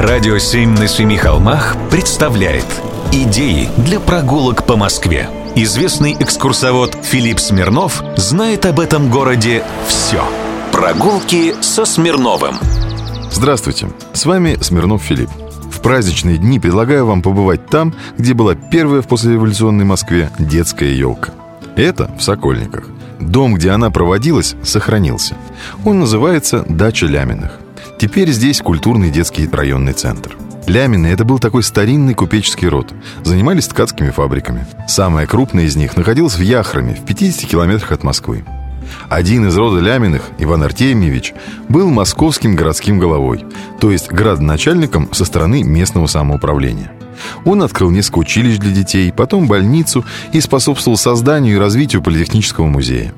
Радио «Семь на семи холмах» представляет Идеи для прогулок по Москве. Известный экскурсовод Филипп Смирнов знает об этом городе все. Прогулки со Смирновым. Здравствуйте, с вами Смирнов Филипп. В праздничные дни предлагаю вам побывать там, где была первая в послереволюционной Москве детская елка. Это в Сокольниках. Дом, где она проводилась, сохранился. Он называется «Дача Ляминых». Теперь здесь культурный детский районный центр. Лямины – это был такой старинный купеческий род. Занимались ткацкими фабриками. Самая крупная из них находилась в Яхраме, в 50 километрах от Москвы. Один из рода Ляминых, Иван Артемьевич, был московским городским головой, то есть градоначальником со стороны местного самоуправления. Он открыл несколько училищ для детей, потом больницу и способствовал созданию и развитию политехнического музея.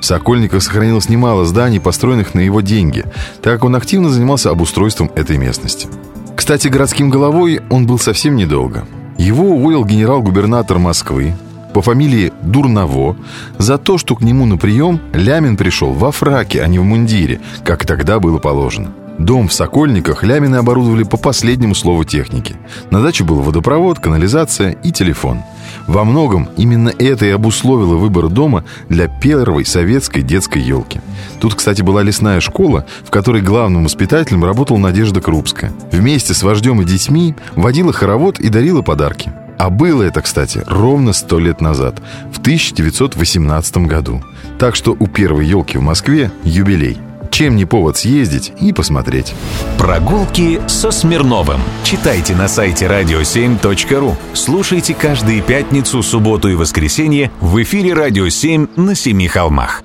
В Сокольниках сохранилось немало зданий, построенных на его деньги, так как он активно занимался обустройством этой местности. Кстати, городским головой он был совсем недолго. Его уволил генерал-губернатор Москвы по фамилии Дурново за то, что к нему на прием Лямин пришел во фраке, а не в мундире, как тогда было положено. Дом в Сокольниках Лямины оборудовали по последнему слову техники. На даче был водопровод, канализация и телефон. Во многом именно это и обусловило выбор дома для первой советской детской елки. Тут, кстати, была лесная школа, в которой главным воспитателем работала Надежда Крупская. Вместе с вождем и детьми водила хоровод и дарила подарки. А было это, кстати, ровно сто лет назад, в 1918 году. Так что у первой елки в Москве юбилей – чем не повод съездить и посмотреть? Прогулки со Смирновым. Читайте на сайте radio7.ru. Слушайте каждые пятницу, субботу и воскресенье в эфире «Радио 7» на Семи холмах.